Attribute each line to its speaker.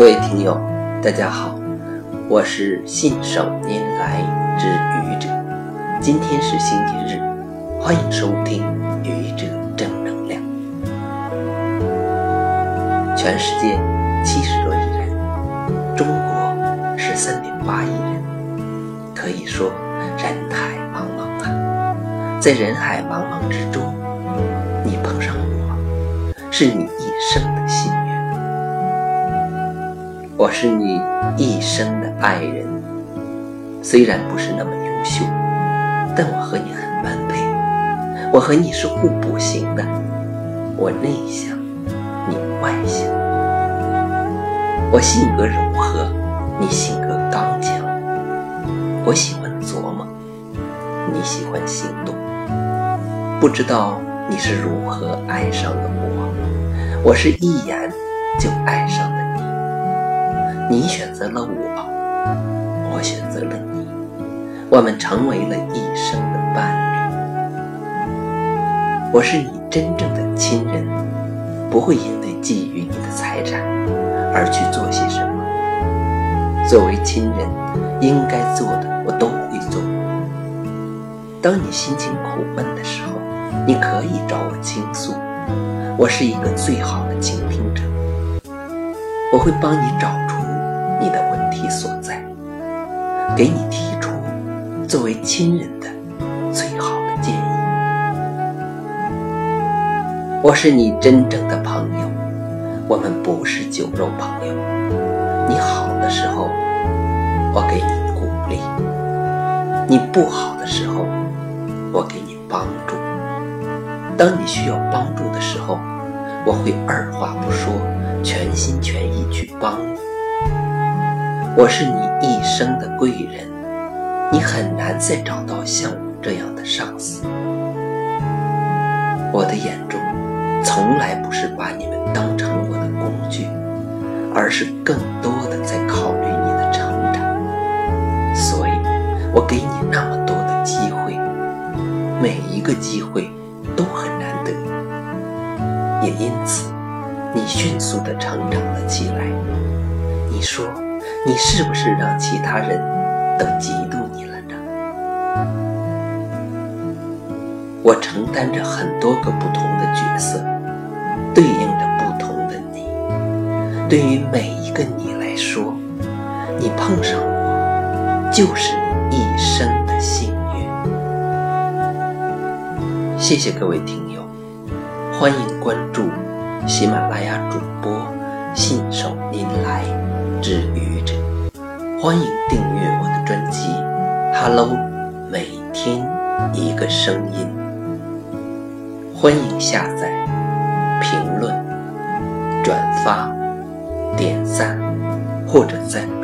Speaker 1: 各位听友，大家好，我是信手拈来之愚者。今天是星期日，欢迎收听愚者正能量。全世界七十多亿人，中国十三点八亿人，可以说人海茫茫啊。在人海茫茫之中，你碰上我，是你一生的幸。我是你一生的爱人，虽然不是那么优秀，但我和你很般配。我和你是互补型的，我内向，你外向。我性格柔和，你性格刚强。我喜欢琢磨，你喜欢行动。不知道你是如何爱上了我，我是一眼就爱上了。你选择了我，我选择了你，我们成为了一生的伴侣。我是你真正的亲人，不会因为觊觎你的财产而去做些什么。作为亲人，应该做的我都会做。当你心情苦闷的时候，你可以找我倾诉，我是一个最好的倾听者，我会帮你找出。给你提出作为亲人的最好的建议。我是你真正的朋友，我们不是酒肉朋友。你好的时候，我给你鼓励；你不好的时候，我给你帮助。当你需要帮助的时候，我会二话不说，全心全意去帮你。我是你一生的贵人，你很难再找到像我这样的上司。我的眼中，从来不是把你们当成我的工具，而是更多的在考虑你的成长。所以，我给你那么多的机会，每一个机会都很难得，也因此，你迅速的成长了起来。你说。你是不是让其他人都嫉妒你了呢？我承担着很多个不同的角色，对应着不同的你。对于每一个你来说，你碰上我，就是你一生的幸运。谢谢各位听友，欢迎关注喜马拉雅主播信手拈来之愚者。欢迎订阅我的专辑《Hello》，每天一个声音。欢迎下载、评论、转发、点赞或者赞。